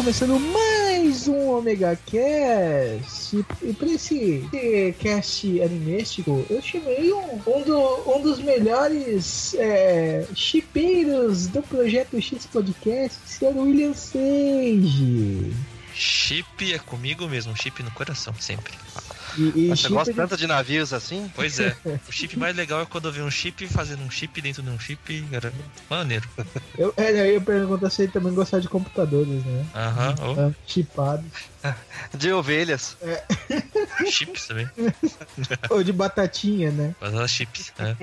Começando mais um Omega Cast. E pra esse, esse cast animístico, eu chamei um, um, do- um dos melhores é, chipeiros do projeto X Podcast, Sr. William Sage. Chip é comigo mesmo, chip no coração, sempre. E, e Mas você gosta de- tanto de navios assim? Pois é, o chip mais legal é quando eu vejo um chip fazendo um chip dentro de um chip. Era maneiro. eu, é, eu ia perguntar se ele também gostava de computadores, né? Aham, Ah, Chipado. De ovelhas. oh, chips também. Ou de batatinha, né? Mas as chips. É.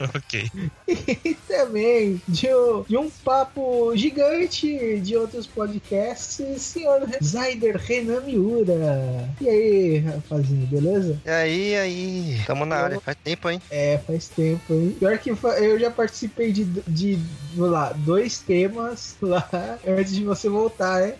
ok. E também de, um- de um papo gigante de outros podcasts, senhor Zaider Renan Miura. E aí, rapazinho, beleza? E aí, aí. Tamo na área. Faz tempo, hein? É, faz tempo. hein? Pior que eu já participei de, de lá, dois temas lá antes de você voltar, né?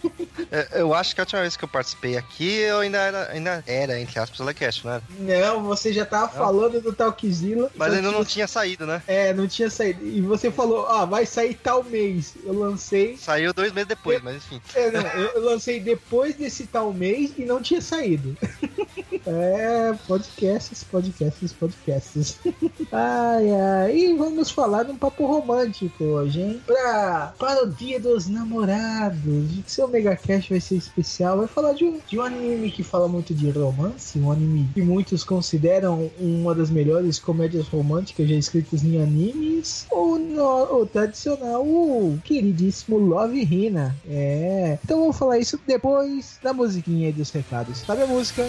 É, Eu acho que a última vez que eu participei aqui, eu ainda era, ainda era entre aspas, Telecast, né? Não, você já tava falando do Talkzilla. Mas ainda que não tinha saído, né? É, não tinha saído. E você falou, ah, vai sair tal mês. Eu lancei. Saiu dois meses depois, mas enfim. É, não, eu lancei depois desse tal mês e não tinha saído. É, podcasts, podcasts, podcasts. Ai, ai. E vamos falar de um papo romântico hoje, hein? Pra, para o dia dos namorados. Seu Megacast vai ser especial. Vai falar de um, de um anime que fala muito de romance. Um anime que muitos consideram uma das melhores comédias românticas já escritas em animes. O, no, o tradicional, o queridíssimo Love Hina. É. Então vamos falar isso depois da musiquinha e dos recados. Sabe a música?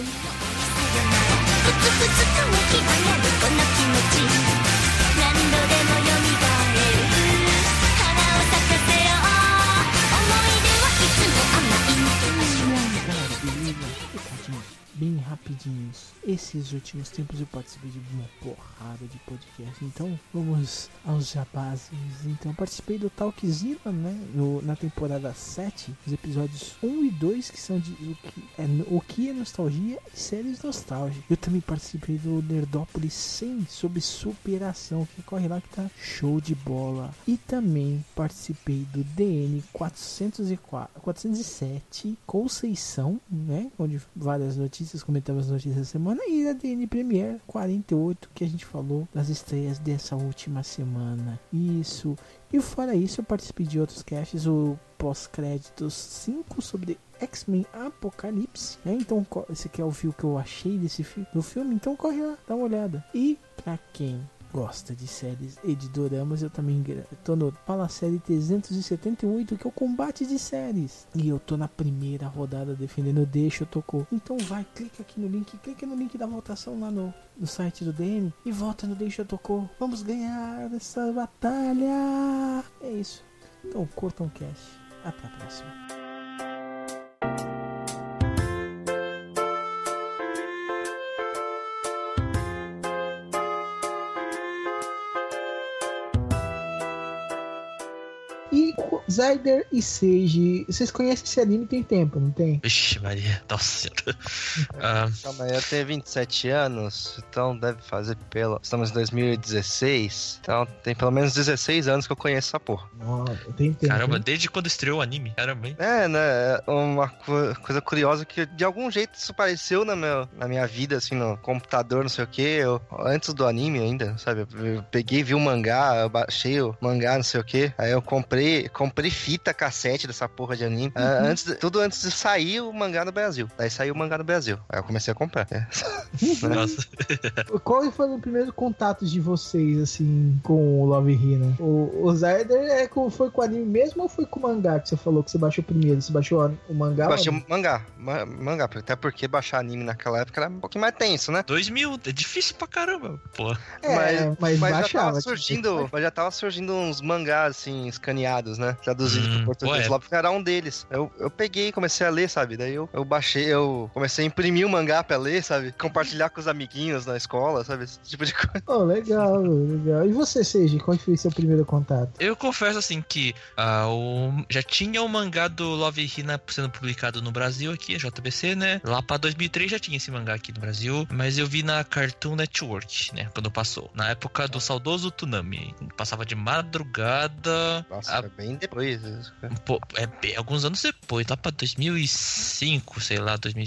Esses últimos tempos eu participei de uma porrada de podcast, então vamos aos jabazes. Então participei do Talkzilla, né? No, na temporada 7, os episódios 1 e 2, que são de o que é, o que é nostalgia e séries nostálgicas. Eu também participei do Nerdópolis 100 sobre superação, que corre lá que tá show de bola. E também participei do DN 404, 407 Conceição, né? Onde várias notícias, comentamos as notícias da semana. E da DN Premiere 48, que a gente falou das estreias dessa última semana. Isso. E fora isso, eu participei de outros casts, o pós-créditos 5 sobre X-Men Apocalipse, né? Então, esse aqui é o que eu achei desse do filme, então corre lá, dá uma olhada. E pra quem gosta de séries e de doramas, eu também tô no Fala Série 378, que é o combate de séries. E eu tô na primeira rodada defendendo Deixa tocou. Então vai, clica aqui no link, clica no link da votação lá no, no site do DM e vota no Deixa tocou. Vamos ganhar essa batalha! É isso. Então curtam o cast. Até a próxima. Zyder e Sage, vocês conhecem esse anime tem tempo, não tem? Vixe, Maria. Nossa. Ah, Calma aí, eu tenho 27 anos, então deve fazer pelo. Estamos em 2016, então tem pelo menos 16 anos que eu conheço essa porra. Nossa, tem tempo. caramba, hein? desde quando estreou o anime? Caramba, hein? É, né? é Uma co- coisa curiosa que de algum jeito isso apareceu na, meu, na minha vida, assim, no computador, não sei o que. Eu, antes do anime ainda, sabe? Eu peguei, vi o mangá, eu baixei o mangá, não sei o que. Aí eu comprei, comprei comprei fita, cassete dessa porra de anime. Ah, antes, de- tudo antes de sair o mangá no Brasil. Daí saiu o mangá no Brasil. Aí eu comecei a comprar. É. Nossa. Qual foi o primeiro contato de vocês, assim, com o Love Hina? O, o Zyder é com, foi com o anime mesmo ou foi com o mangá que você falou que você baixou primeiro? Você baixou o mangá? Eu baixei ou o mangá. Ma- mangá, até porque baixar anime naquela época era um pouquinho mais tenso, né? 2000, é difícil pra caramba, pô. É, mas, já baixava. tava tipo, surgindo, mas já tava surgindo uns mangás assim escaneados, né? Traduzidos Hum, pro português. ué. Love era um deles. Eu, eu peguei, comecei a ler, sabe? Daí eu, eu baixei, eu comecei a imprimir o mangá pra ler, sabe? Compartilhar com os amiguinhos na escola, sabe? Esse tipo de coisa. Oh, legal, legal. E você, Seiji, qual foi seu primeiro contato? Eu confesso assim que ah, o- já tinha o mangá do Love Hina sendo publicado no Brasil aqui, a JBC, né? Lá pra 2003 já tinha esse mangá aqui no Brasil, mas eu vi na Cartoon Network, né? Quando passou. Na época do saudoso Tsunami. Passava de madrugada. Nossa, a- bem depois. Po- é, alguns anos depois, lá pra 2005, sei lá, 2000,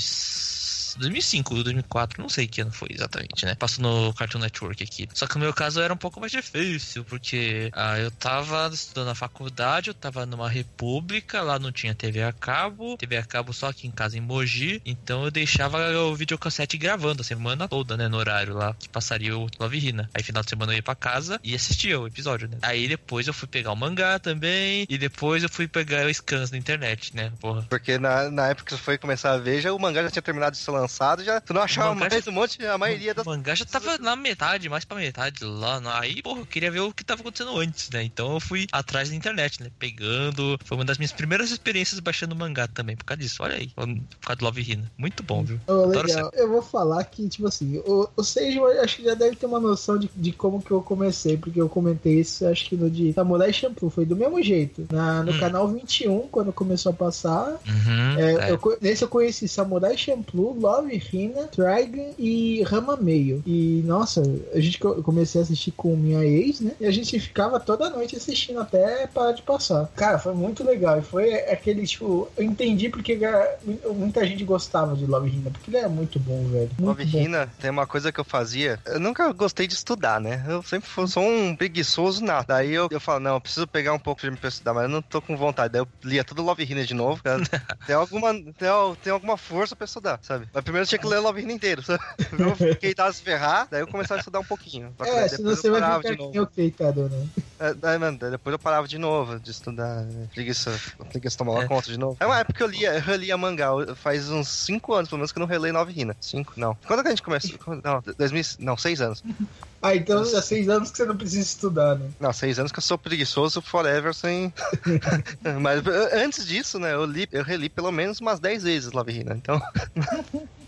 2005, 2004, não sei que ano foi exatamente, né? Passou no Cartoon Network aqui. Só que no meu caso era um pouco mais difícil, porque ah, eu tava estudando na faculdade, eu tava numa república, lá não tinha TV a cabo, TV a cabo só aqui em casa em Mogi, então eu deixava o videocassete gravando a semana toda, né? No horário lá que passaria o Love Hina. Aí final de semana eu ia pra casa e assistia o episódio, né? Aí depois eu fui pegar o mangá também, e depois eu fui pegar o scans na internet, né? Porra. Porque na, na época que você foi começar a ver, já, o mangá já tinha terminado de ser lançado, já tu não achava O mangá mais um monte, a maioria das. O mangá já tava na metade, mais pra metade lá. Aí, porra, eu queria ver o que tava acontecendo antes, né? Então eu fui atrás da internet, né? Pegando. Foi uma das minhas primeiras experiências baixando mangá também, por causa disso. Olha aí, por causa do Love Hina. Muito bom, viu? Oh, legal. Eu vou falar que, tipo assim, o, o Seiji eu acho que já deve ter uma noção de, de como que eu comecei, porque eu comentei isso, acho que no de Samurai Shampoo, foi do mesmo jeito. Na, no Hum. canal 21, quando começou a passar, Uhum. é, é. eu nesse eu conheci Samurai Champloo, Love Hina, Trigun e Rama Meio. E nossa, a gente comecei a assistir com minha ex, né? E a gente ficava toda noite assistindo até parar de passar. Cara, foi muito legal. E foi aquele, tipo, eu entendi porque muita gente gostava de Love Hina, porque ele é muito bom, velho. Muito Love bom. Hina, tem uma coisa que eu fazia. Eu nunca gostei de estudar, né? Eu sempre fui, sou um preguiçoso nada. Daí eu, eu falo, não, eu preciso pegar um pouco de filme pra estudar, mas eu não tô com vontade. Daí eu lia tudo Love Hina de novo. cara. tem, alguma, tem, tem alguma força pra estudar, sabe? Mas primeiro eu tinha que ler Love Hina inteiro, sabe? Eu fiquei tava se ferrar, daí eu começava a estudar um pouquinho. É, daí senão depois você eu vai parava ficar de novo. que nem o Keitado, né? É, daí, mano, depois eu parava de novo de estudar. né? Preguiça, preguiça tomava É. conta de novo. É uma época que eu lia, eu relia mangá. Faz uns 5 anos, pelo menos, que eu não relei Nove Hina. 5? Não. Quando que a gente começou? Não, 2000, não 6 anos. Ah, então há seis anos que você não precisa estudar, né? Não, 6 anos que eu sou preguiçoso forever sem. Mas eh, antes disso, né, eu li, eu reli pelo menos umas 10 vezes Love Hina. Então,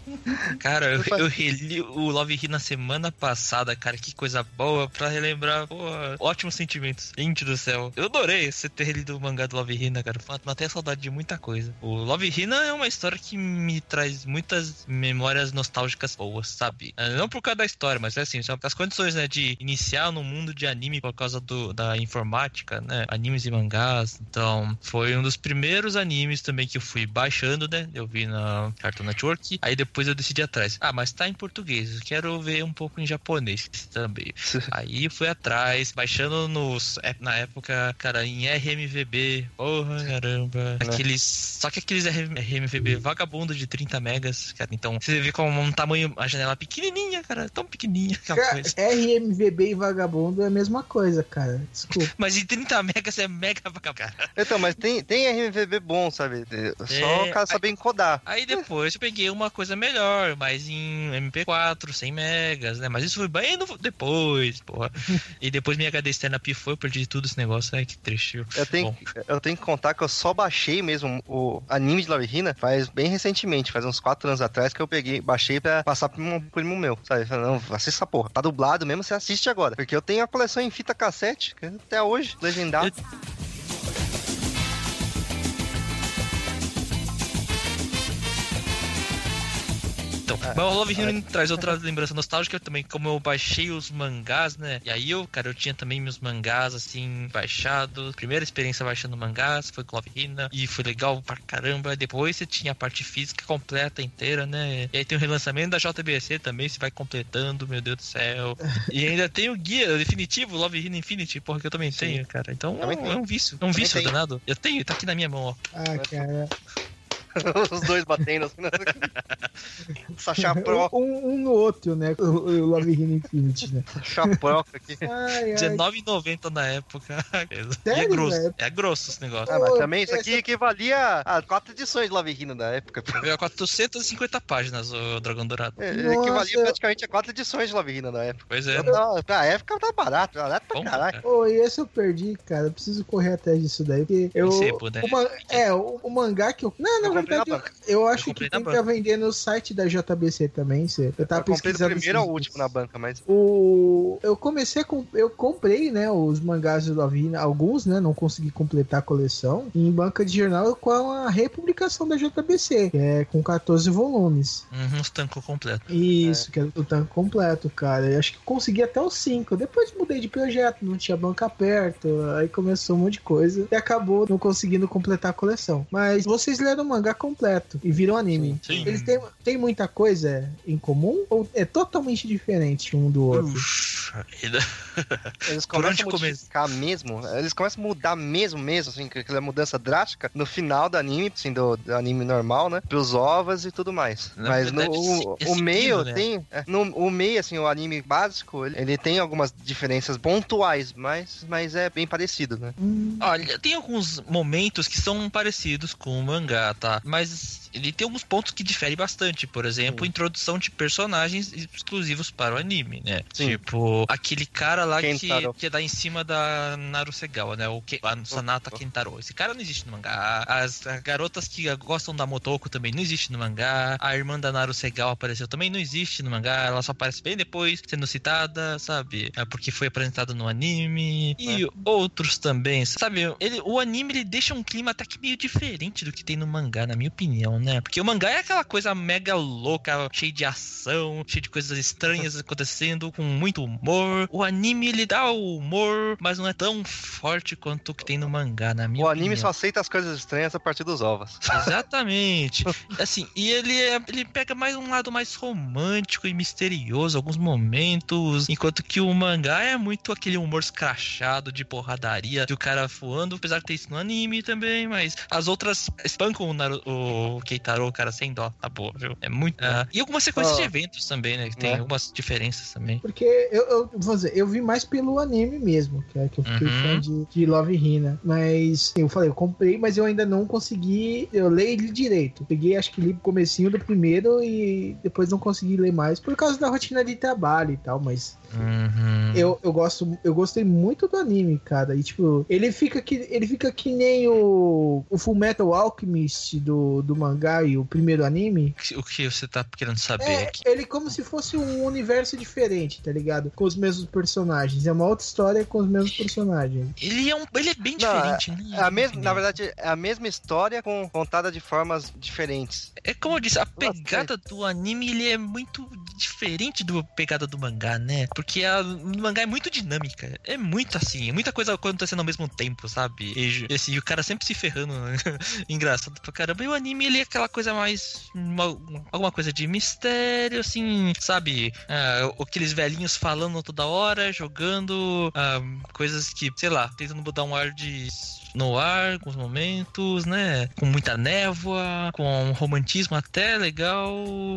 Cara, eu, eu reli o Love Hina na semana passada, cara. Que coisa boa pra relembrar. Porra, ótimos sentimentos. Gente do céu. Eu adorei você ter relido o mangá do Love Hina, cara. Matei a saudade de muita coisa. O Love Hina é uma história que me traz muitas memórias nostálgicas boas, sabe? Eh, Não por causa da história, mas é assim, as condições, né, de iniciar no mundo de anime por causa do, da informática, né? Animes e mangás. Então, foi um dos primeiros animes também que eu fui baixando, né? Eu vi na Cartoon Network. Aí depois eu decidi atrás. Ah, mas tá em português. Eu quero ver um pouco em japonês também. Aí fui atrás, baixando nos. é, Na época, cara, em RMVB. Porra, caramba. Aqueles. Só que aqueles RMVB vagabundo de 30 megas, cara. Então, você vê como um tamanho, a janela pequenininha, cara. Tão pequenininha aquela Cara, coisa. RMVB e vagabundo é a mesma coisa, cara. Desculpa. Mas em 30 megas é mega vagabundo, cara. então mas tem, tem RMVB bom, sabe? Só É, o cara saber encodar. Aí depois eu peguei uma coisa melhor, mais em MP4, 100 megas, né? Mas isso foi bem no- depois, porra. E depois minha HD externa pifou, eu perdi tudo esse negócio. Ai, que triste. Eu tenho, Bom, eu tenho que contar que eu só baixei mesmo o anime de Love Hina faz bem recentemente, faz uns 4 anos atrás que eu peguei, baixei pra passar pra um primo meu, sabe? Falei, não, assista essa porra, tá dublado mesmo, você assiste agora. Porque eu tenho a coleção em fita cassete, que até hoje, legendado. Então, Mas o Love Hina traz outra lembrança nostálgica também, como eu baixei os mangás, né? E aí eu, cara, eu tinha também meus mangás, assim, baixados. Primeira experiência baixando mangás foi com Love Hina. E foi legal pra caramba. Depois você tinha a parte física completa, inteira, né? E aí tem o relançamento da JBC também, você vai completando, meu Deus do céu. E ainda tem o guia definitivo, Love Hina Infinity, porra, que eu também tenho, cara. Então Também é um- vício. É um vício tenho. danado. Eu tenho, tá aqui na minha mão, ó. Ah, cara. Os dois batendo assim. né? Essa chaproca, Um, um no outro, né? O, o Love Hina Infinity, né? chaproca aqui. Ai, ai. R$19,90 na época. e é Sério, grosso. velho? É grosso esse negócio. Ah, mas também isso aqui essa- equivalia a quatro edições de Love Hina da época. Veio a 450 páginas o Dragão Dourado. É. Equivalia praticamente a quatro edições de Love Hina da época. Pois é. Pra época tá barato, barato pra Bom, caralho. cara. Pô, e esse eu perdi, cara. Eu preciso correr atrás disso daí. Porque eu. sebo, né? o man- é, o, o mangá que eu. Não, Eu comprei verdade, na eu, banca. eu acho que tem pra vender no site da JBC também. Cê. Eu tava Eu comprei do primeiro ao esses último na banca, mas O... Eu comecei com. Eu comprei, né, os mangás do Love Hina, alguns, né? Não consegui completar a coleção. Em banca de jornal com a republicação da JBC, que é com 14 volumes. Uhum, os tancos completo. Isso, que é o tanque completo, cara. Eu acho que consegui até os 5. Depois mudei de projeto, não tinha banca perto. Aí começou um monte de coisa e acabou não conseguindo completar a coleção. Mas vocês leram o mangá completo e viram anime. Sim. Eles têm, têm muita coisa em comum ou é totalmente diferente um do outro? Eles começam a modificar mesmo. Eles começam a mudar mesmo, mesmo, assim, com aquela mudança drástica no final do anime, assim, do, do anime normal, né? Pros ovas e tudo mais. Na Mas no, o, o meio né? tem. é, no, o meio, assim, o anime básico, ele, ele tem algumas diferenças pontuais, mas, mas é bem parecido, né? Hum, Olha, tem alguns momentos que são parecidos com o mangá, tá? Mas ele tem alguns pontos que diferem bastante. Por exemplo, introdução de personagens exclusivos para o anime, né? Sim. Tipo, aquele cara lá que, Kentaro. que dá em cima da Narusegawa, né? O que, a Sanata Oh. Kentaro. Esse cara não existe no mangá. As, as garotas que gostam da Motoko também não existe no mangá. A irmã da Narusegawa apareceu também não existe no mangá. Ela só aparece bem depois, sendo citada, sabe? É porque foi apresentada no anime. E outros também, sabe? Ele, o anime ele deixa um clima até que meio diferente do que tem no mangá, na minha opinião, né? Porque o mangá é aquela coisa mega louca, cheia de ação, cheia de coisas estranhas acontecendo, com muito humor. O anime ele dá o humor, mas não é tão forte quanto o que tem no mangá, na minha o anime opinião. só aceita as coisas estranhas a partir dos ovos. Exatamente. Assim, e ele, é- ele pega mais um lado mais romântico e misterioso, alguns momentos, enquanto que o mangá é muito aquele humor escrachado de porradaria do cara voando, apesar de ter isso no anime também, mas as outras espancam o, Naru, o Keitaro, cara, sem dó, tá boa, viu? É muito. ah, e algumas sequências Ó. de eventos também, né? Que tem Né? algumas diferenças também. Porque eu, eu vou dizer, eu vi mais pelo anime mesmo, que é que eu fiquei Uhum. fã de, de Love Hina. Mas eu falei, eu comprei, mas eu ainda não consegui. Eu leio ele direito. Peguei, acho que li o comecinho do primeiro e depois não consegui ler mais por causa da rotina de trabalho e tal. Mas Uhum. eu, eu gosto, eu gostei muito do anime, cara. E tipo, ele fica que, ele fica que nem o, o Full Metal Alchemist do, do mangá e o primeiro anime. O que você tá querendo saber É, aqui? ele como se fosse um universo diferente, tá ligado? Com os mesmos personagens. É uma outra história com os mesmos personagens. Ele é, um, ele é bem Não, diferente, né? É a mesma, na verdade, é a mesma história com, contada de formas diferentes. É como eu disse, a pegada do anime ele é muito diferente da pegada do mangá, né? Porque a, o mangá é muito dinâmica. É muito assim, é muita coisa acontecendo ao mesmo tempo, sabe? E, e assim, o cara sempre se ferrando. né? Engraçado pra caramba. E o anime ele é aquela coisa mais. uma- alguma coisa de mistério, assim, sabe? Ah, aqueles velhinhos falando toda hora, jogando ah, coisas que, sei lá, tentando mudar um ar de no ar, alguns momentos, né? Com muita névoa, com um romantismo até legal,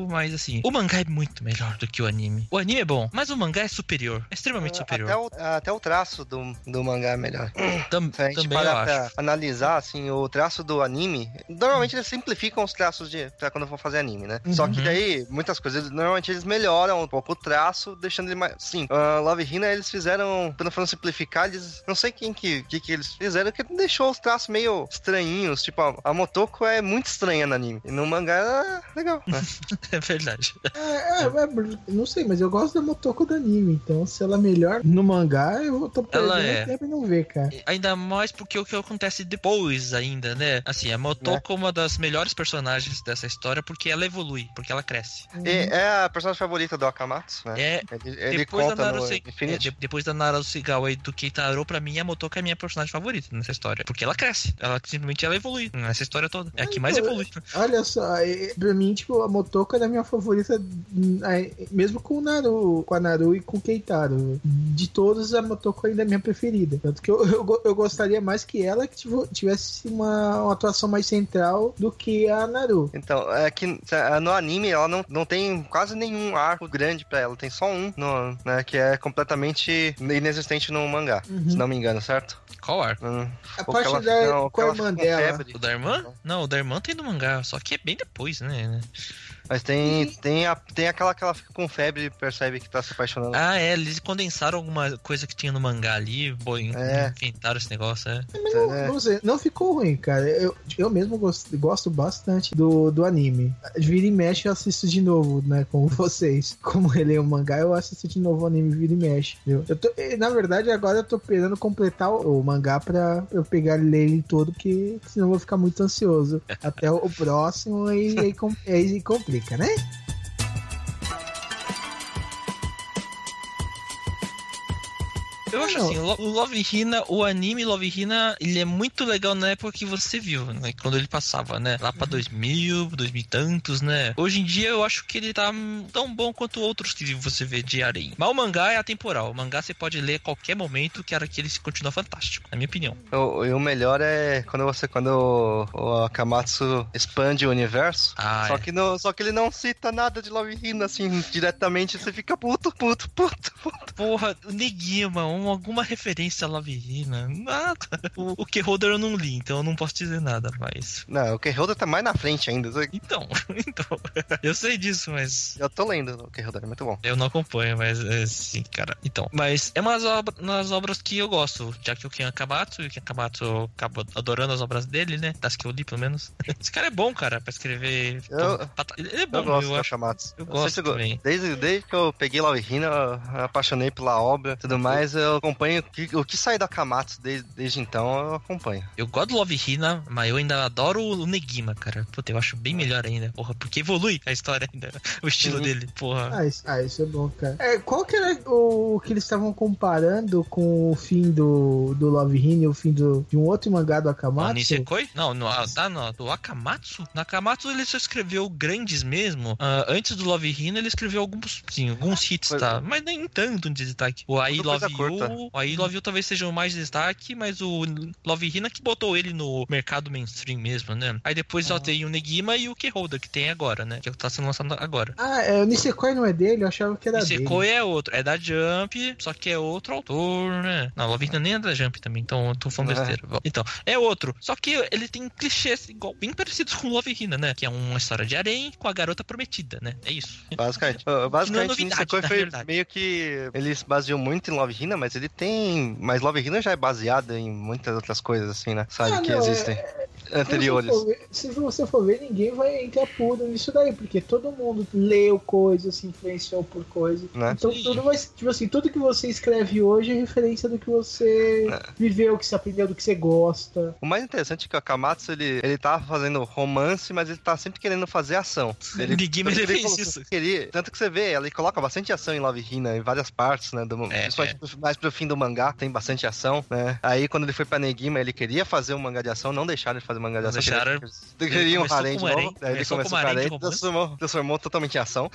mas assim, o mangá é muito melhor do que o anime. O anime é bom, mas o mangá é superior, é extremamente superior. Até o, até o traço do, do mangá é melhor. Tam- Se a gente também parar acho. pra analisar, assim, o traço do anime, normalmente eles simplificam os traços de, pra quando for fazer anime, né? Só que Uhum. daí, muitas coisas, normalmente eles melhoram um pouco o traço, deixando ele mais... Sim, uh, Love Hina, eles fizeram, quando foram simplificar, eles... Não sei quem que, que, que eles fizeram, que deixou os traços meio estranhinhos. Tipo, a, a Motoko é muito estranha no anime. E no mangá ela é legal. né? É verdade. É, é, é, não sei, mas eu gosto da Motoko do anime, então se ela é melhor no mangá, eu tô perdendo Ela é. tempo e não ver, cara. Ainda mais porque o que acontece depois ainda, né? Assim, a Motoko é uma das melhores personagens dessa história porque ela evolui, porque ela cresce. E é a personagem favorita do Akamatsu, né? É, Ele, ele depois da Naruto, é, de- depois da Naruto e do Keitaro, pra mim, a Motoko é a minha personagem favorita nessa história. Porque ela cresce. Ela simplesmente ela evolui nessa história toda. É a que mais Então, evolui. Olha só, é, pra mim, tipo, a Motoko é a minha favorita, hum, é, mesmo com o Naru, com a Naru e com o Keitaro. De todos, a Motoko ainda é a minha preferida. Tanto que eu, eu, eu gostaria mais que ela que tivesse uma, uma atuação mais central do que a Naru. Então, é que é, no anime ela não, não tem quase nenhum arco grande pra ela, tem só um, no, né, que é completamente inexistente no mangá, Uhum. se não me engano, certo? Qual arco? Hum, A porque parte ela- da, não, com a ela irmã dela. febre. O da irmã? Não, o da irmã tem no mangá, só que é bem depois, né? Mas tem, tem, a, tem aquela que ela fica com febre e percebe que tá se apaixonando. Ah, é, eles condensaram alguma coisa que tinha no mangá ali, pô, É. inventaram esse negócio, é. Mas não, É. não sei, não ficou ruim, cara. Eu, eu mesmo gosto, gosto bastante do, do anime. Vira e mexe, eu assisto de novo, né? Como vocês. Como ele é o mangá, eu assisto de novo o anime Vira e mexe. Entendeu? Eu tô, e, na verdade, agora eu tô esperando completar o, o mangá pra eu pegar e ler ele todo, porque senão eu vou ficar muito ansioso. Até o, o próximo e aí, com- aí complica, né? Eu acho assim, o Lo- o Love Hina, o anime Love Hina, ele é muito legal na época que você viu, né? Quando ele passava, né? Lá pra 2000, 2000 e tantos, né? Hoje em dia eu acho que ele tá tão bom quanto outros que você vê de Arém. Mas o mangá é atemporal. O mangá você pode ler a qualquer momento que era que ele continua fantástico, na minha opinião. O, e o melhor é quando você quando o, o Akamatsu expande o universo. Ah, só, é. que não, só que ele não cita nada de Love Hina, assim, diretamente, você fica puto, puto, puto, puto. Porra, o Negima, um, alguma referência a Love Hina, nada. O, o Keyholder eu não li, então eu não posso dizer nada, mas... Não, o Keyholder tá mais na frente ainda. Então, então, eu sei disso, mas Eu tô lendo o Keyholder, é muito bom. Eu não acompanho, mas é, sim, cara. Então, mas é umas obras, nas obras que eu gosto, já que o Ken Akamatsu, e o Ken Akamatsu eu acabo adorando as obras dele, né? Das que eu li, pelo menos. Esse cara é bom, cara, pra escrever. Eu- Ele é bom, Eu gosto eu do acho. Akamatsu. eu Eu gosto também. Desde, desde que eu peguei Love Hina, eu me apaixonei pela obra e tudo mais, eu acompanho o que, o que sai do Akamatsu desde, desde então, eu acompanho. Eu gosto do Love Hina, mas eu ainda adoro o Negima, cara. Puta, eu acho bem melhor ainda, porra, porque evolui a história ainda, o estilo Uhum. dele, porra. Ah isso, ah, isso é bom, cara. É, qual que era o que eles estavam comparando com o fim do, do Love Hina e o fim do, de um outro mangá do Akamatsu? Nisekoi? Não, no, ah, tá, no, do Akamatsu? No Akamatsu ele só escreveu grandes mesmo. Ah, antes do Love Hina ele escreveu alguns, sim, alguns hits, tá? Mas nem tanto de destaque. O I Tudo Love coisa You, o I Love You talvez seja o mais destaque, mas o Love Hina que botou ele no mercado mainstream mesmo, né? Aí depois Ah. só tem o Negima e o Keyholder, que tem agora, né? Que tá sendo lançado agora. Ah, é, o Nisekoi não é dele? Eu achava que era Nisekoi dele. é outro, é da Jump, só que é outro autor, né? Não, Love Hina nem é da Jump também, então eu tô falando Ah. besteira. Então, é outro. Só que ele tem clichês igual, bem parecidos com Love Hina, né? Que é uma história de harém com a garota prometida, né? É isso. Basicamente. Não é Basicamente, novidade, Nisekoi foi verdade. meio que. Ele se baseou muito em Love Hina, mas ele tem. Mas Love Hina já é baseado em muitas outras coisas, assim, né? Sabe? Ah, que não, existem. Anteriores. Se você, for ver, se você for ver, ninguém vai entrar puro nisso daí, porque todo mundo leu coisa, se influenciou por coisa. Né? Então Sim. tudo vai. Tipo assim, tudo que você escreve hoje é referência do que você É. viveu, que você aprendeu, do que você gosta. O mais interessante é que o Akamatsu, ele, ele tá fazendo romance, mas ele tá sempre querendo fazer ação. Ele, Ninguém ele fez colocou- isso. Ele, tanto que você vê, ele coloca bastante ação em Love Hina, em várias partes, né? Do, É, principalmente pro- mais pro fim do mangá, tem bastante ação, né? Aí quando ele foi pra Negima, ele queria fazer um mangá de ação, não deixaram ele fazer mangá de Não ação. deixaram. Queria um harém de novo. ele começou com de harém, romance. transformou, transformou totalmente em ação.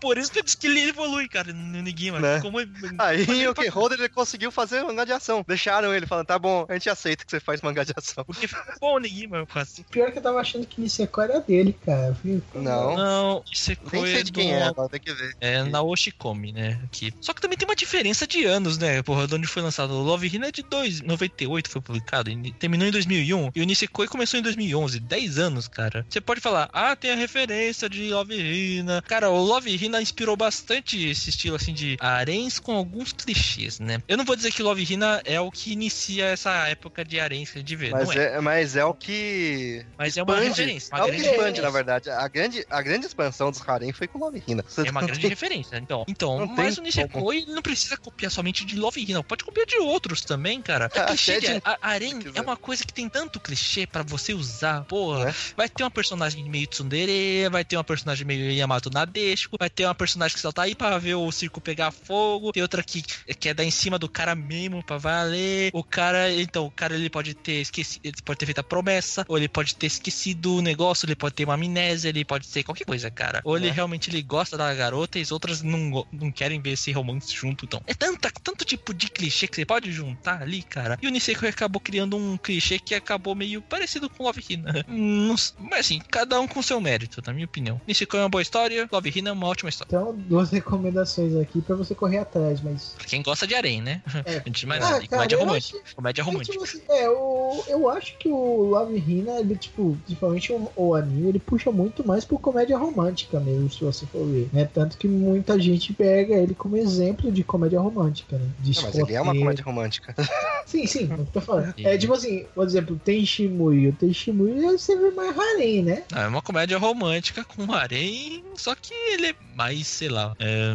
Por isso que eu disse que ele evolui, cara, no Negima. Né? Como... Aí o Keyholder, ele conseguiu fazer mangá de ação. Deixaram ele falando, tá bom, a gente aceita que você faz mangá de ação. Porque ficou bom o Negima, quase. Pior que eu tava achando que Nisekoi era dele, cara. viu? Não. Não, isso Nem sei de quem é, agora tem que ver. É na Oshikomi, né? Aqui. Só que também tem uma diferença de anos, né? Porra, de onde foi lançado. O Love Hina é de dois, 98 foi publicado, e terminou em 2001. E o Nisekoi começou em 2011, 10 anos, cara. Você pode falar, ah, tem a referência de Love Hina. Cara, o Love Hina inspirou bastante esse estilo, assim, de haréns com alguns clichês, né? Eu não vou dizer que Love Hina é o que inicia essa época de haréns que a gente vê, Mas é. é, mas é o que. Mas é uma expande. referência. Uma é o que grande expande, na verdade. A grande, a grande expansão dos harem foi com Love Hina. É uma grande referência, então. Então, Não mas tem o Nisekoi não precisa copiar somente de Love Hina, pode copiar de outros também, cara. É Até clichê de, harém é uma coisa que tem tanto clichê pra você usar, porra. Né? Vai ter uma personagem meio tsundere, vai ter uma personagem meio Yamato Nadeshiko, vai ter uma personagem que só tá aí pra ver o circo pegar fogo, tem outra que quer dar em cima do cara mesmo pra valer. O cara, então, o cara ele pode ter esquecido, ele pode ter feito a promessa, ou ele pode ter esquecido o negócio, ele pode ter uma amnésia, ele pode ser qualquer coisa, cara. Ou ele É. realmente ele gosta da garota e as outras não, não querem ver esse romance junto, então. É tanta, tanto tipo de clichê que você pode juntar ali, cara. E o Nisekoi acabou criando um clichê que acabou meio parecido com Love Hina. Mas assim, cada um com seu mérito, na minha opinião. Nisekoi é uma boa história, Love Hina é uma ótima história. Então, duas recomendações aqui pra você correr atrás, mas. Pra quem gosta de harém, né? É. Antes de mais Ah, nada. Cara, comédia romântica. Comédia É, romântica. tipo assim, é, o, eu acho que o Love Hina, ele, tipo, principalmente o, o anime, ele puxa muito mais por comédia romântica mesmo, se você for ver. Né? Tanto que muita gente pega ele como exemplo de comédia romântica, né? De Não, mas ele é uma comédia romântica. Sim, sim, é o que eu tô falando. É tipo assim, por exemplo, tem Shimui. O tem Shimui você vê mais harém, né? Não, é uma comédia romântica com harém, só que ele é mais, sei lá. É...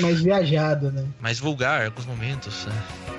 Mais viajado, né? Mais vulgar em alguns momentos. É.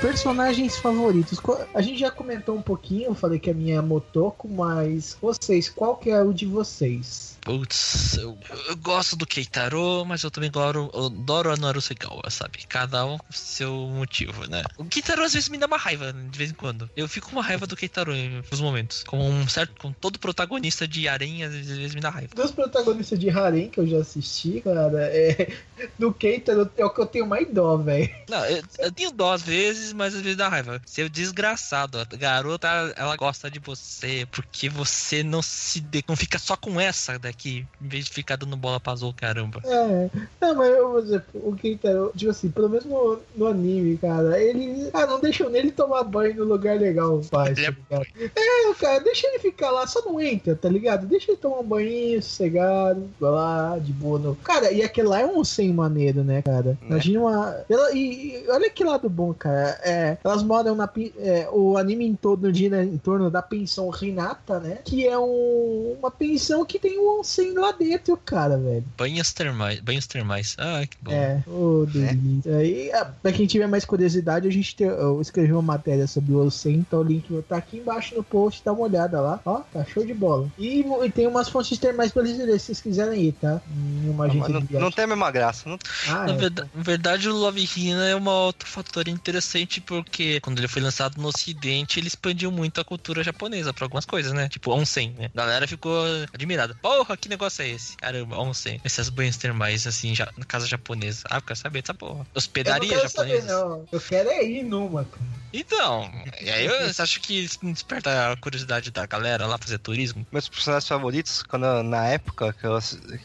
Personagens favoritos. A gente já comentou um pouquinho, eu falei que é a minha é Motoko, mas vocês, qual que é o de vocês? Putz, eu, eu gosto do Keitaro, mas eu também adoro, eu adoro a Narusegawa, sabe? Cada um com seu motivo, né? O Keitaro às vezes me dá uma raiva, de vez em quando. Eu fico com uma raiva do Keitaro em alguns momentos. Com um certo, com todo protagonista de Arém, às vezes me dá raiva. Dos protagonistas de Harem que eu já assisti, cara, é. Do Keita é o que eu tenho mais dó, velho. Não, eu, eu tenho dó às vezes, mas às vezes dá raiva. Seu desgraçado, a garota, ela gosta de você, porque você não se de- não fica só com essa daqui, em vez de ficar dando bola pra azul, caramba. É. Não, mas eu vou dizer, o Keita, tipo assim, pelo menos no, no anime, cara, ele. Ah, não deixam nele tomar banho no lugar legal, faz, Ele é tá? É, cara, deixa ele ficar lá, só não entra, tá ligado? Deixa ele tomar um banho sossegado, vai lá, de boa. No... Cara, e aquele lá é um sem maneiro, né, cara? Imagina uma. Ela, e, e olha que lado bom, cara. É, elas moram na. é, o anime em torno, gira em torno da pensão Renata, né? Que é um, uma pensão que tem um onsen lá dentro, cara, velho. Banhos termais, banhos termais. Ah, que bom. É, ô delícia. Aí, ah, pra quem tiver mais curiosidade, a gente tem, eu escrevi uma matéria sobre o Onsen, então o link tá aqui embaixo no post, dá uma olhada lá. Ó, tá show de bola. E, e tem umas fontes termais brasileiras, se vocês quiserem ir, tá? Em uma Não, agência mas de não, viagem. não tem a mesma graça. Não... Ah, Na é. verdade, na verdade, o Love Hina é um outro fator interessante porque quando ele foi lançado no ocidente, ele expandiu muito a cultura japonesa pra algumas coisas, né? Tipo, onsen, né? A galera ficou admirada. Porra, que negócio é esse? Caramba, onsen. Essas banhos termais, assim, já, na casa japonesa. Ah, eu quero saber dessa porra. Eu não Hospedaria quero saber, japonesa. não. Eu quero é ir numa, cara. Então, e aí eu acho que isso desperta a curiosidade da galera lá fazer turismo. Meus personagens favoritos, quando na época que eu,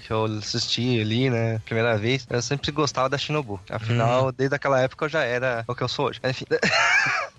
que eu assisti ali, né, primeira vez, eu sempre gostava da Shinobu. Afinal, desde aquela época eu já era o que eu sou hoje. Enfim,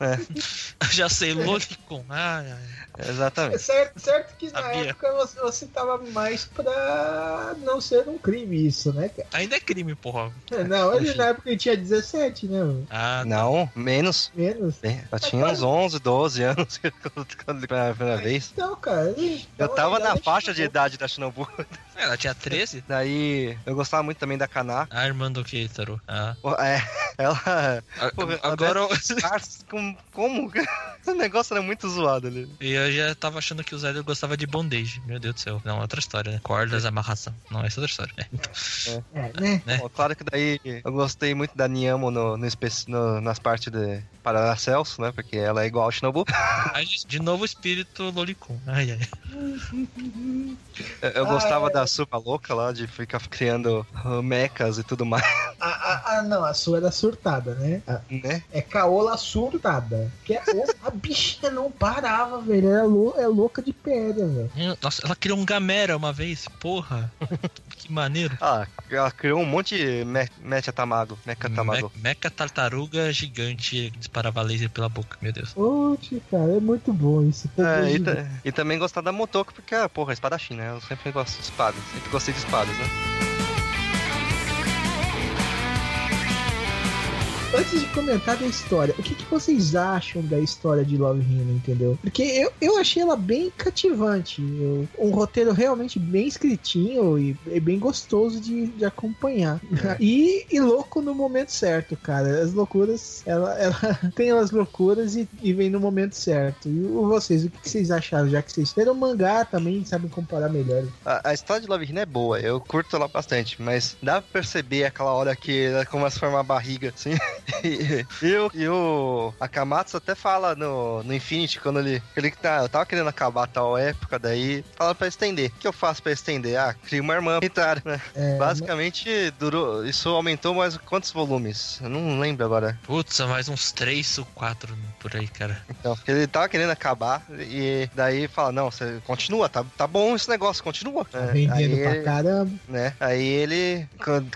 Eu já sei, Lolicon. Ai, ai. exatamente. Certo, certo que na Sabia. época você, você tava mais pra não ser um crime isso, né, cara? Ainda é crime, porra. Não, ele na época ele tinha 17, né? mano? Ah, Não, menos. Menos. Bem, Eu tinha uns 11, 12 anos quando quando pela primeira vez. Então, cara. ele- Eu então, tava na faixa de idade da Shinobu. ela tinha 13? Daí eu gostava muito também da Kanako. Ah, irmã do Keitaro. Ah. É, ela. A- ela Agora eu- Ah, com- Como? O negócio era muito zoado ali. E eu já tava achando que o Zé gostava de bondage. Meu Deus do céu. Não, outra história, né? Cordas, amarração. Não, essa é outra história. É, então. É, né? né? Bom, claro que daí eu gostei muito da Niamo no, no, no- nas partes de Paracelso, né? Porque ela é igual ao Shinobu. Aí, de novo o espírito Lolicon. Ai, ai. Eu, eu Ah, gostava é. da Super Louca lá, de ficar criando mechas e tudo mais, A, a, a- não, a sua era surtada, né? A- né? é caola surtada. Que é, a bicha não parava, velho. Ela é, lou- é louca de pedra, velho. Nossa, ela criou um Gamera uma vez. Porra. Que maneiro. Ah, ela criou um monte de me Mecha Tamago. Mecha Tamago. Me meca tartaruga gigante que disparava laser pela boca, meu Deus. Oxe, cara, é muito bom isso. É, e, ta- e também gostar da Motoko, porque, ah, porra, espadachim, né? Eu sempre gosto de espadas. Sempre gostei de espadas, né? Antes de comentar da história, o que, que vocês acham da história de Love Hina, entendeu? Porque eu, eu achei ela bem cativante. eu- um roteiro realmente bem escritinho e, e bem gostoso de, de acompanhar. E, e louco no momento certo, cara. As loucuras, ela, ela tem as loucuras e, e vem no momento certo. E vocês, o que, que vocês acharam? Já que vocês leram mangá também, sabem comparar melhor. A, a história de Love Hina é boa, eu curto ela bastante, mas dá pra perceber aquela hora que ela começa a formar barriga, assim. e, e o, e o Akamatsu até fala no, no Infinity, quando ele, ele tá, eu tava querendo acabar a tal época, daí fala pra estender. O que eu faço pra estender? Ah, crio uma irmã militar, né? É, Basicamente, durou, isso aumentou mais quantos volumes? Eu não lembro agora. Putz, mais uns 3 ou 4 por aí, cara. Então, ele tava querendo acabar e daí fala, não, você continua, tá, tá bom esse negócio, continua. tá É, vendendo aí pra ele- caramba. né? Aí ele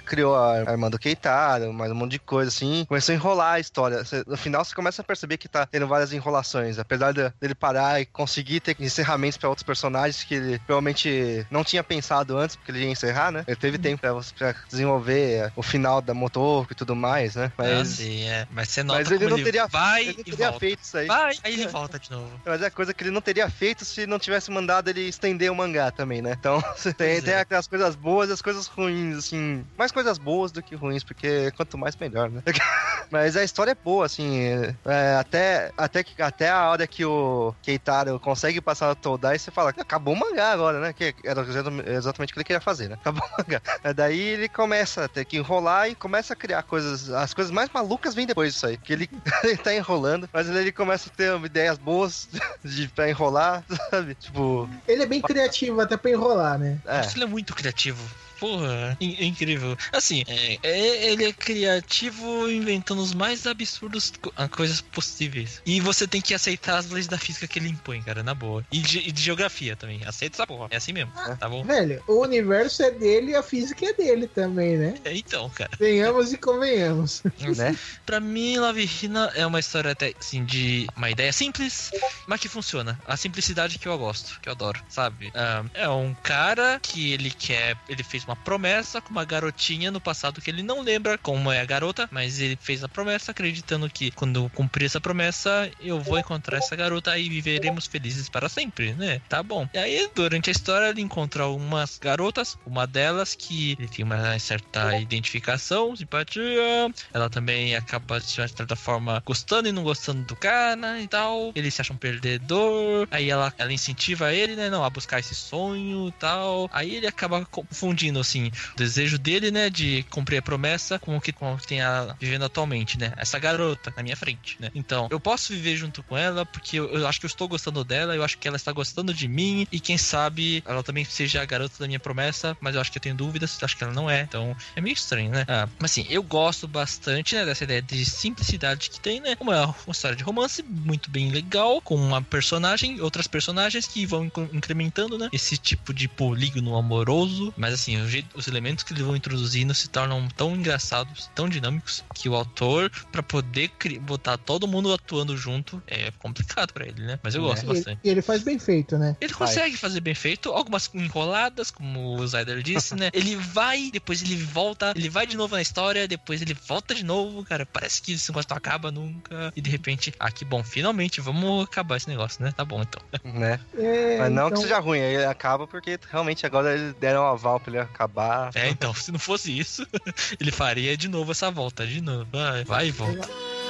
criou a irmã do Keitaro, mais um monte de coisa assim, começou a enrolar a história. No final você começa a perceber que tá tendo várias enrolações, apesar de- dele parar e conseguir ter encerramentos pra outros personagens que ele provavelmente não tinha pensado antes, porque ele ia encerrar, né? Ele teve tempo pra, pra desenvolver o final da Motoko e tudo mais, né? Mas, Mas, sim, é. Mas você nota mas ele não teria, vai ele não e teria volta. feito isso aí. Vai, aí ele volta de novo. Mas é coisa que ele não teria feito se não tivesse mandado ele estender o mangá também, né? Então, tem, Pois tem é. aquelas coisas boas e as coisas ruins, assim. Mais coisas boas do que ruins, porque quanto mais melhor, né? Mas a história é boa, assim. é, até, até, que, até a hora que o Keitaro consegue passar no Todai, você fala, acabou o mangá agora, né? Que era exatamente o que ele queria fazer, né? Acabou o mangá. É, Daí ele começa a ter que enrolar e começa a criar coisas. As coisas mais malucas vêm depois disso aí. Que ele, ele tá enrolando, mas ele começa a ter ideias boas de, pra enrolar, sabe? Tipo, Ele é bem criativo até pra enrolar, né? é. Ele é muito criativo. Porra, in- é incrível. Assim, é- é- ele é criativo inventando os mais absurdos co- ah, coisas possíveis. E você tem que aceitar as leis da física que ele impõe, cara, na boa. E de, e de geografia também. Aceita essa porra. É assim mesmo, tá bom? Velho, o universo é dele e a física é dele também, né? É então, cara. Venhamos e convenhamos. né? Pra mim, Love Hina é uma história até, assim, de uma ideia simples, mas que funciona. A simplicidade que eu gosto, que eu adoro, sabe? Ah, é um cara que ele quer. Ele fez uma promessa com uma garotinha no passado que ele não lembra como é a garota, mas ele fez a promessa acreditando que quando cumprir essa promessa, eu vou encontrar essa garota e viveremos felizes para sempre, né? Tá bom. E aí, durante a história, ele encontra algumas garotas, uma delas que ele tem uma certa identificação, simpatia, ela também acaba, de certa forma, gostando e não gostando do cara e tal. Ele se acha um perdedor. Aí ela, ela incentiva ele, né? Não, a buscar esse sonho e tal. Aí ele acaba confundindo, assim, o desejo dele, né? De cumprir a promessa com o que, com o que tem a vivendo atualmente, né? Essa garota na minha frente, né? Então, eu posso viver junto com ela porque eu, eu acho que eu estou gostando dela, eu acho que ela está gostando de mim e quem sabe ela também seja a garota da minha promessa, mas eu acho que eu tenho dúvidas, acho que ela não é. Então, é meio estranho, né? Ah, mas assim, eu gosto bastante, né, dessa ideia de simplicidade que tem, né? Uma, uma história de romance muito bem legal, com uma personagem, outras personagens que vão incre- incrementando, né? Esse tipo de polígono amoroso. Mas assim, o jeito- os elementos que eles vão introduzindo se tornam tão engraçados, tão dinâmicos, que o autor, pra poder botar todo mundo atuando junto, é complicado pra ele, né? Mas eu É. gosto E, bastante. e ele faz bem feito, né? Ele consegue fazer bem feito, algumas enroladas, como o Zyder disse, né? Ele vai, depois ele volta, ele vai de novo na história, depois ele volta de novo, cara. Parece que esse negócio não acaba nunca. E de repente, ah, que bom, finalmente, vamos acabar esse negócio, né? Tá bom, então. né? É, Mas não então, que seja ruim, aí ele acaba porque realmente agora eles deram um aval pra ele acabar. É, então, se não fosse isso, ele faria de novo essa volta, de novo. Vai, vai e volta. É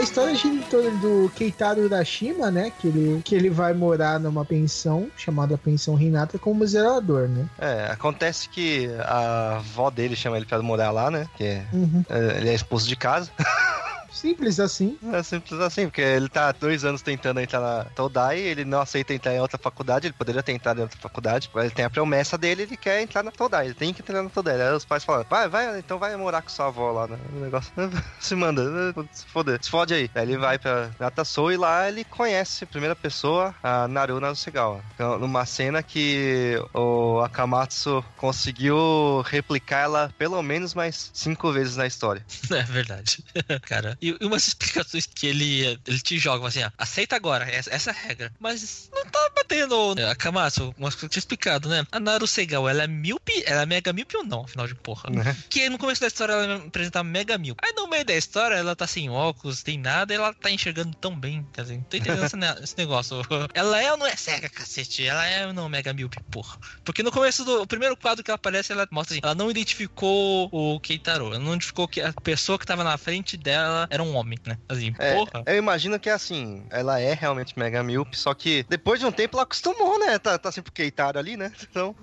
a história gira em torno do Keitaro Urashima, né? Que ele, que ele vai morar numa pensão chamada Pensão Renata como zelador, né? É, acontece que a avó dele chama ele pra morar lá, né? Que é, uhum. É, ele é expulso de casa. Simples assim. É simples assim, porque ele tá há dois anos tentando entrar na Todai, ele não aceita entrar em outra faculdade, ele poderia ter entrado em outra faculdade, mas ele tem a promessa dele, ele quer entrar na Todai, ele tem que entrar na Todai. Aí os pais falam, vai, vai, então vai morar com sua avó lá né, no negócio. se manda, se foder, se fode aí. Aí ele vai pra Natasou e lá ele conhece a primeira pessoa, a Naru Narusegawa. Então, numa cena que o Akamatsu conseguiu replicar ela pelo menos mais cinco vezes na história. É verdade. Cara, e, e umas explicações que ele, ele te joga, assim, ó, aceita agora, essa, essa é a regra. Mas não tá batendo. A Kamatsu, umas coisas que eu tinha explicado, né? A Naru Segal, ela é míope, ela é mega míope ou não, afinal de porra. Né? Que no começo da história ela apresenta mega míope. Aí no meio da história ela tá sem óculos, tem nada, e ela tá enxergando tão bem. Quer dizer, não tô entendendo esse, ne- esse negócio. Ela é ou não é cega, cacete? Ela é ou não mega míope, porra? Porque no começo do o primeiro quadro que ela aparece, ela mostra assim, ela não identificou o Keitaro, ela não identificou que a pessoa que tava na frente dela era um homem, né? Assim, É, porra. eu imagino que assim, ela é realmente mega míope, só que depois de um tempo ela acostumou, né? Tá, tá sempre Keitaro ali, né? Então.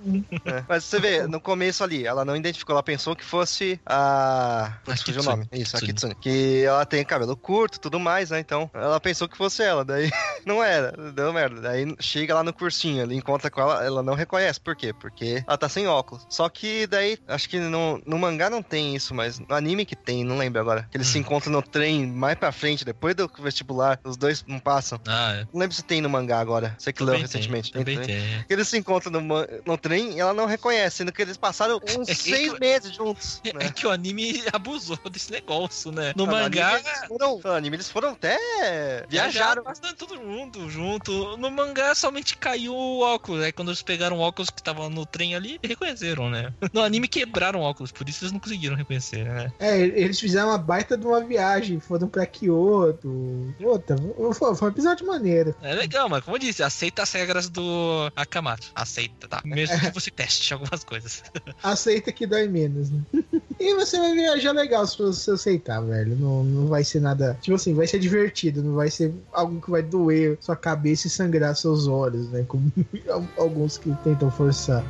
é. Mas você vê, no começo ali, ela não identificou, ela pensou que fosse a. Putz, fugiu o nome. Isso, a Kitsune. Que ela tem cabelo curto e tudo mais, né? Então, ela pensou que fosse ela. Daí não era, deu merda. Daí chega lá no cursinho, ele encontra com ela, ela não reconhece. Por quê? Porque ela tá sem óculos. Só que daí, acho que no, no mangá não tem isso, mas no anime que tem, não lembro agora. Que eles se encontram no trem mais pra frente, depois do vestibular, os dois não passam. Ah, é. Não lembro se tem no mangá agora. Você que leu recentemente. Tem Também tem. Eles se encontram no, no trem e ela não reconhece, sendo que eles passaram uns É que- seis meses juntos. É Né? que o anime abusou desse negócio, né? No No mangá. anime, eles foram, no anime eles foram até. Viajaram. bastante todo mundo junto. No mangá somente caiu o óculos. Aí quando eles pegaram o óculos que tava no trem ali, reconheceram, né? No anime quebraram o óculos, por isso eles não conseguiram reconhecer, né? É, eles fizeram uma baita de uma viagem, foram pra Kyoto. Puta, foi, foi um episódio maneiro. É legal, mas como eu disse, aceita as regras do Akamatsu. Aceita, tá? Mesmo que você teste algumas coisas. Aceita que dói menos, né? E você vai viajar legal se você aceitar, velho. Não, não vai ser nada. Tipo assim, vai ser divertido, não vai ser algo que vai doer sua cabeça e sangrar seus olhos, né? Como alguns que tentam forçar.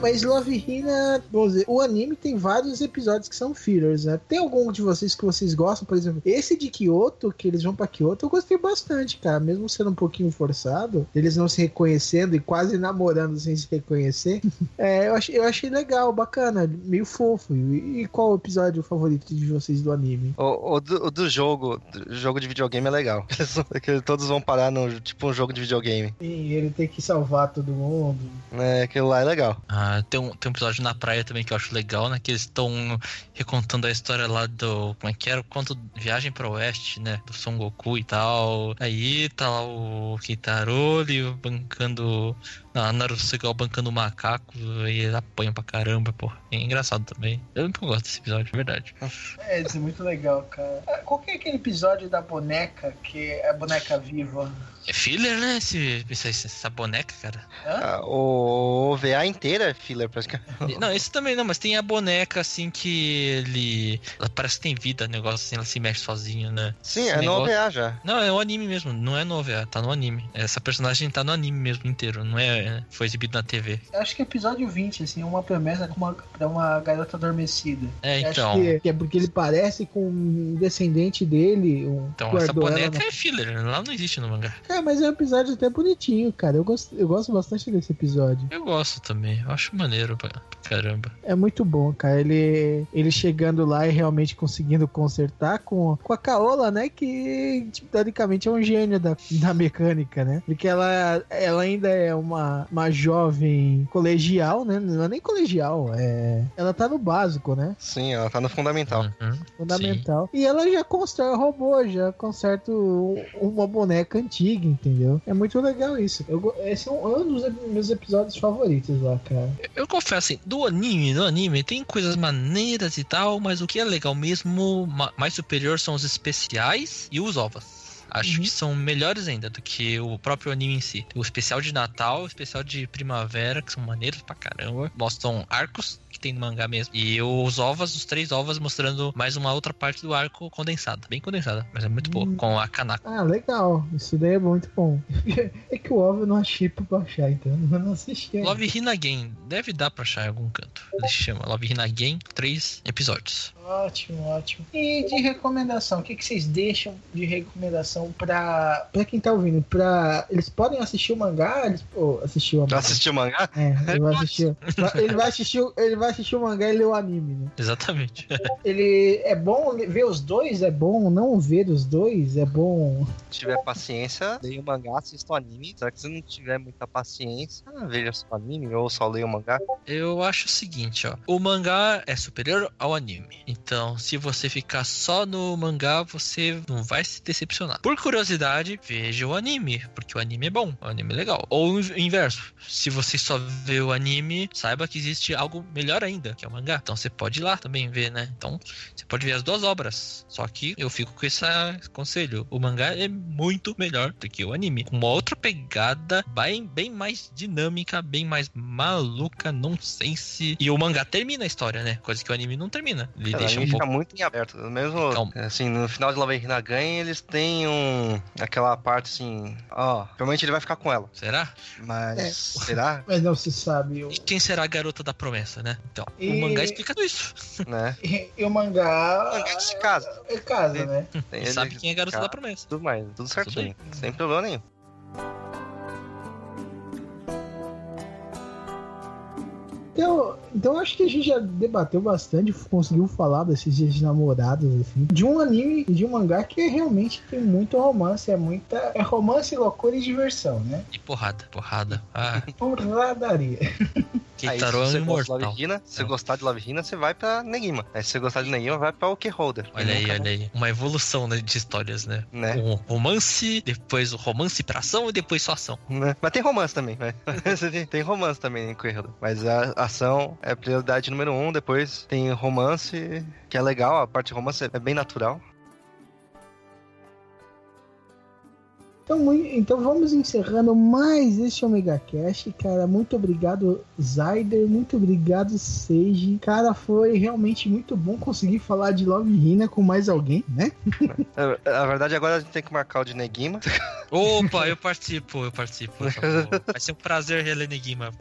Mas Love Hina, vamos dizer, o anime tem vários episódios que são fillers, né? Tem algum de vocês que vocês gostam, por exemplo, esse de Kyoto, que eles vão pra Kyoto, eu gostei bastante, cara. Mesmo sendo um pouquinho forçado, eles não se reconhecendo e quase namorando sem se reconhecer. é, eu, achei, eu achei legal, bacana, meio fofo. E, e qual o episódio favorito de vocês do anime? O, o do, o do jogo, do jogo de videogame é legal. que todos vão parar no tipo um jogo de videogame. E ele tem que salvar todo mundo. É, aquilo lá é legal. Ah, tem um, tem um episódio na praia também que eu acho legal, né? Que eles estão recontando a história lá do. Como é que era? Quanto Viagem para o Oeste, né? Do Son Goku e tal. Aí tá lá o Kitaro ele bancando. Não, a Naruto bancando o macaco. E ele apanha pra caramba, pô. É engraçado também. Eu não gosto desse episódio, de verdade. É, isso é muito legal, cara. Qual que é aquele episódio da boneca, que é a boneca viva? É filler, né? Esse, essa, essa boneca, cara. Ah, o OVA inteira é filler, praticamente. Não, esse também não, mas tem a boneca assim que ele. Ela parece que tem vida, negócio assim, ela se mexe sozinha, né? Sim, Esse é no negócio- OVA já. Não, é o anime mesmo, não é no OVA, tá no anime. Essa personagem tá no anime mesmo inteiro, não é. Foi exibido na TV. Acho que é episódio 20, assim, uma promessa com uma, pra uma garota adormecida. É, Acho então. que, que é porque ele parece com um descendente dele. Um, Então, essa boneca na- é filler, ela não existe no mangá. É, mas é um episódio até bonitinho, cara. Eu gosto, eu gosto bastante desse episódio. Eu gosto também, eu acho maneiro pra pra caramba. É muito bom, cara. Ele, ele chegando lá e realmente conseguindo consertar com, com a Caola, né? Que, tipo, teoricamente, é um gênio da, da mecânica, né? Porque ela, ela ainda é uma, uma jovem colegial, né? Não é nem colegial, é... Ela tá no básico, né? Sim, ela tá no fundamental. Uhum. Fundamental. E ela já constrói robô, já conserta uma boneca antiga, entendeu? É muito legal isso. Eu, esse é um, um dos meus episódios favoritos lá, cara. Eu confesso assim, do anime, do anime, tem coisas maneiras e tal, mas o que é legal mesmo, ma- mais superior são os especiais e os ovas. Acho Uhum. que são melhores ainda do que o próprio anime em si. O especial de Natal, o especial de Primavera, que são maneiros pra caramba. Mostram arcos que tem no mangá mesmo. E os ovas, os três ovas, mostrando mais uma outra parte do arco condensada. Bem condensada, mas é muito boa. Hum. Com a Kanako. Ah, legal. Isso daí é muito bom. é que o OVA eu não achei pra baixar, então eu não assisti. ainda. Love Hina Game. Deve dar pra achar em algum canto. Ele se chama Love Hina Game, três episódios. Ótimo, ótimo. E de recomendação, o que, que vocês deixam de recomendação pra, pra quem tá ouvindo? Pra, eles podem assistir o mangá? Eles, pô, assistir o mangá. Assistiu o mangá? É, ele vai assistir, ele vai assistir, ele vai assistir o mangá e ler o anime, né? Exatamente. Ele é bom ver os dois, é bom não ver os dois, é bom. Se tiver paciência, leia o mangá, assista o anime. Será que se não tiver muita paciência, veja só o anime ou só leia o mangá? Eu acho o seguinte, ó. O mangá é superior ao anime. Então, se você ficar só no mangá, você não vai se decepcionar. Por curiosidade, veja o anime, porque o anime é bom, o anime é legal. Ou o inverso. Se você só vê o anime, saiba que existe algo melhor ainda, que é o mangá. Então você pode ir lá também ver, né? Então, você pode ver as duas obras. Só que eu fico com esse conselho. O mangá é muito melhor do que o anime. Com uma outra pegada, bem, bem mais dinâmica, bem mais maluca, nonsense. E o mangá termina a história, né? Coisa que o anime não termina. Ele É, o deixa anime um pouco. fica muito em aberto. Mesmo, Calma. assim, no final de Love Hina Ganha, eles têm um... Aquela parte assim... Ó, provavelmente ele vai ficar com ela. Será? Mas, É. será? Mas não se sabe. O, E quem será a garota da promessa, né? Então, E- o mangá explica tudo isso. né? e, e o mangá. O mangá de casa. É casa, né? Tem Ele sabe quem é a garota cara, da promessa. Tudo mais, tudo certinho. bem. Sem problema nenhum. Então, então acho que a gente já debateu bastante, conseguiu falar desses dias de namorados, assim, de um anime e de um mangá que realmente tem muito romance, é muita. É romance, loucura e diversão, né? E porrada, porrada. Ah, Porradaria. Keitaro Aí, é se um você gosta de. Love Hina, se Não. gostar de Love Hina, você vai pra Negima. Aí se você gostar de Negima, vai pra OK Holder. Olha aí, olha aí. Uma evolução né, de histórias, né? Né? Um romance, depois o romance pra ação e depois só ação. Né? Mas tem romance também, né? tem- romance também em Correio. Mas a ação é prioridade número um. Depois tem romance, que é legal. A parte romance é bem natural. Então, então vamos encerrando mais este Omega Cash, cara. Muito obrigado, Zyder. Muito obrigado, Seiji. Cara, foi realmente muito bom conseguir falar de Love Hina com mais alguém, né? É, Na verdade, agora a gente tem que marcar o de Negima. Opa, eu participo, eu participo. Vai ser um prazer reler Negima.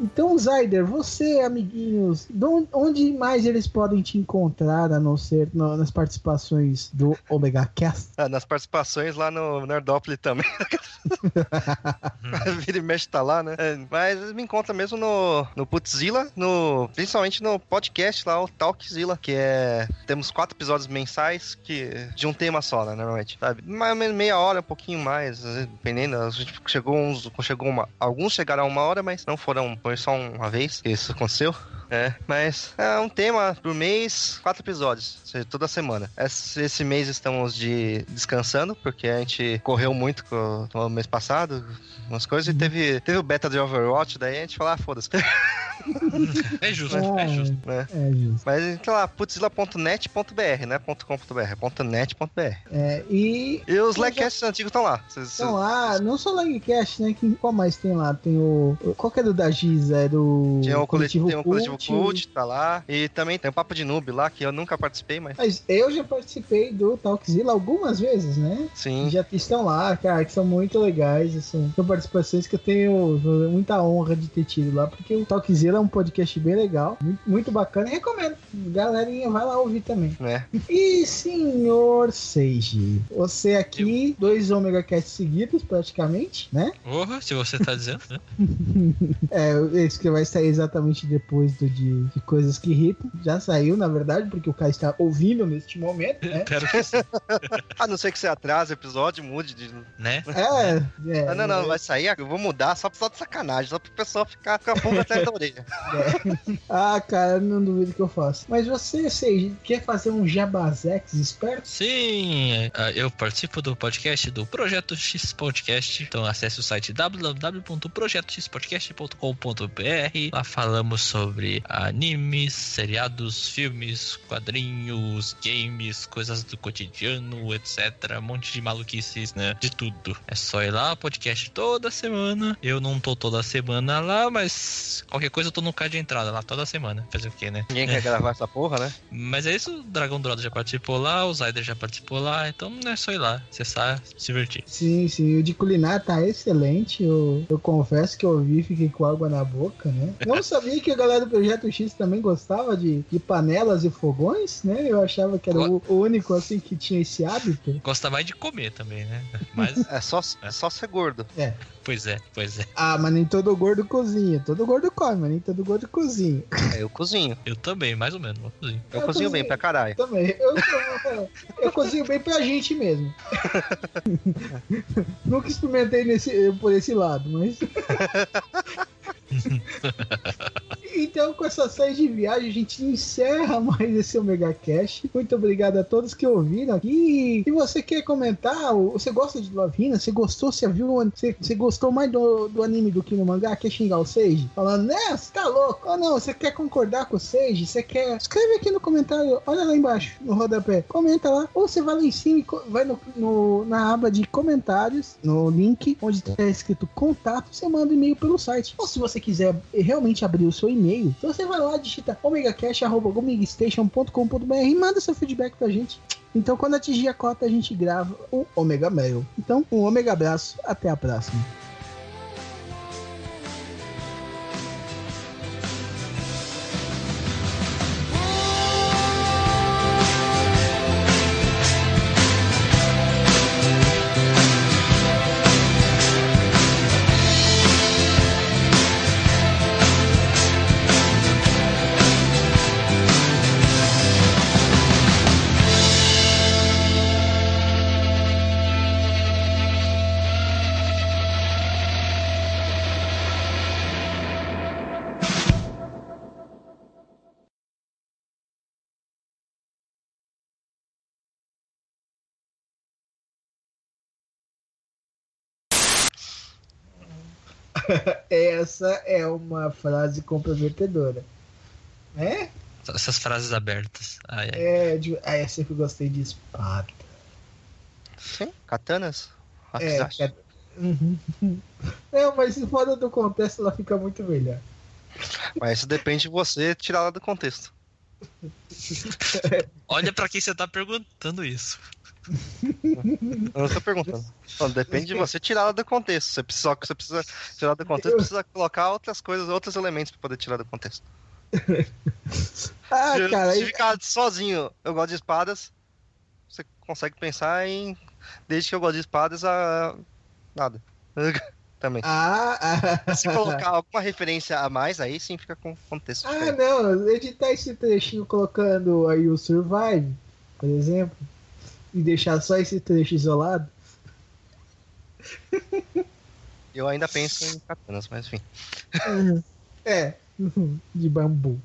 Então, Zyder, você, amiguinhos, de on- onde mais eles podem te encontrar, a não ser nas participações do Omega Cast? Ah, nas participações lá no Nerdópolis também. Vira e mexe tá lá, né? É, mas me encontra mesmo no, no Putzilla, no, principalmente no podcast lá, o Talkzilla, que é. Temos quatro episódios mensais que, de um tema só, né? Normalmente. Sabe? Mais meia hora, um pouquinho mais, dependendo. A gente chegou uns. Chegou uma, alguns chegaram a uma hora, mas não foram. Foi só uma vez que isso aconteceu. É, mas é um tema por mês, quatro episódios, ou seja, toda semana. Esse, esse mês estamos de descansando, porque a gente correu muito co- no mês passado, umas coisas, e teve, teve o beta de Overwatch, daí a gente falou, ah, foda-se. É justo, é justo. né? É, justo. Mas entra lá, putzilla.net.br, né? .com.br, é .net.br. É, e E os Legcasts antigos estão lá. Então lá, não só Legcast, né? Que, qual mais tem lá? Tem o. Qual que é do da Giz? É do. Tinha o coletivo, tem o coletivo Cult. Cult, tá lá. E também tem o Papo de Noob lá, que eu nunca participei, mas Mas eu já participei do Talkzilla algumas vezes, né? sim. Já estão lá, cara, que são muito legais. Assim, são participações que eu tenho muita honra de ter tido lá, porque o Talkzilla é um podcast bem legal, muito, muito bacana. E recomendo. Galerinha, vai lá ouvir também. Né? E senhor Seiji, você aqui, dois Omega Cast seguidos praticamente, né? Porra, se você tá dizendo, né? É, esse que vai sair exatamente depois do de, de Coisas que Irritam. Já saiu, na verdade, porque o cara está ouvindo neste momento, né? Espero que sim, A não ser que você atrase o episódio, mude de. né? É, é. Ah, não, não, vai sair, eu vou mudar só, só de sacanagem, só pro pessoal ficar com a pulga atrás da orelha. Ah, cara, não duvido que eu faça. Mas você, Seiji, quer fazer um jabazex esperto? Sim, Sim, ah, eu participo do podcast do Projeto X Podcast. Então acesse o site www.projetoxpodcast.com.br. Lá falamos sobre animes, seriados, filmes, quadrinhos, games, coisas do cotidiano, etc. Um monte de maluquices, né? De tudo. É só ir lá, podcast toda semana. Eu não tô toda semana lá, mas qualquer coisa eu tô no card de entrada lá toda semana. Fazer o quê, né? Ninguém quer gravar essa porra, né? Mas é isso, o Dragão Dourado já participou lá, o Zyder já participou lá, então é só ir lá, acessar, se divertir. Sim, sim. O de culinária tá excelente. Eu, eu confesso que eu ouvi e fiquei com água na boca, né? Não sabia que a galera do Projeto X também gostava de, de panelas e fogões, né? Eu achava que era o, o único, assim, que tinha esse hábito. Gosta mais de comer também, né? Mas, É só, é só ser gordo. É. pois é, pois é. Ah, mas nem todo gordo cozinha. Todo gordo come, mas nem todo gordo cozinha. É, eu cozinho. Eu também, mais ou menos, eu cozinho. Eu, Eu cozinho bem cozinho. pra caralho. Também. Eu, eu, eu cozinho bem pra gente mesmo. Nunca experimentei nesse, por esse lado, mas. Então, com essa série de viagens, a gente encerra mais esse Omega Cash. Muito obrigado a todos que ouviram aqui. E você quer comentar? Você gosta de Love Hina? Você gostou? Você viu? Você, você gostou mais do, do anime do que no mangá? Quer xingar o Seiji? Falando, né? Você tá louco? Ou não? Você quer concordar com o Seiji? Você quer. Escreve aqui no comentário. Olha lá embaixo, no rodapé. Comenta lá. Ou você vai lá em cima e vai no, no- na aba de comentários, no link, onde tá escrito contato. Você manda e-mail pelo site. Ou se você quiser realmente abrir o seu e-mail, então você vai lá, digita omegacast.omegastation.com.br e manda seu feedback pra gente. Então, quando atingir a cota, a gente grava o Omega Mail. Então, um Omega abraço. Até a próxima. Essa é uma frase comprometedora. Né? Essas frases abertas. Ai, ai. É, de... ah, eu sempre gostei de espada. Sim, katanas. É, é... Uhum. É, mas se fora do contexto, ela fica muito melhor. Mas isso depende de você tirar ela do contexto. Olha pra quem você tá perguntando isso. Eu não tô perguntando. Não, depende de você tirar ela do contexto. Você precisa, você precisa tirar do contexto, precisa colocar outras coisas, outros elementos pra poder tirar do contexto. Ah, se, cara, se aí- ficar sozinho, eu gosto de espadas, você consegue pensar em. Desde que eu gosto de espadas, a. Nada. Também. ah, ah, Se colocar alguma referência a mais, aí sim fica com contexto ah, diferente. não, editar esse trechinho colocando aí o Survive, por exemplo, e deixar só esse trecho isolado. Eu ainda penso em katanas, mas enfim. É, de bambu.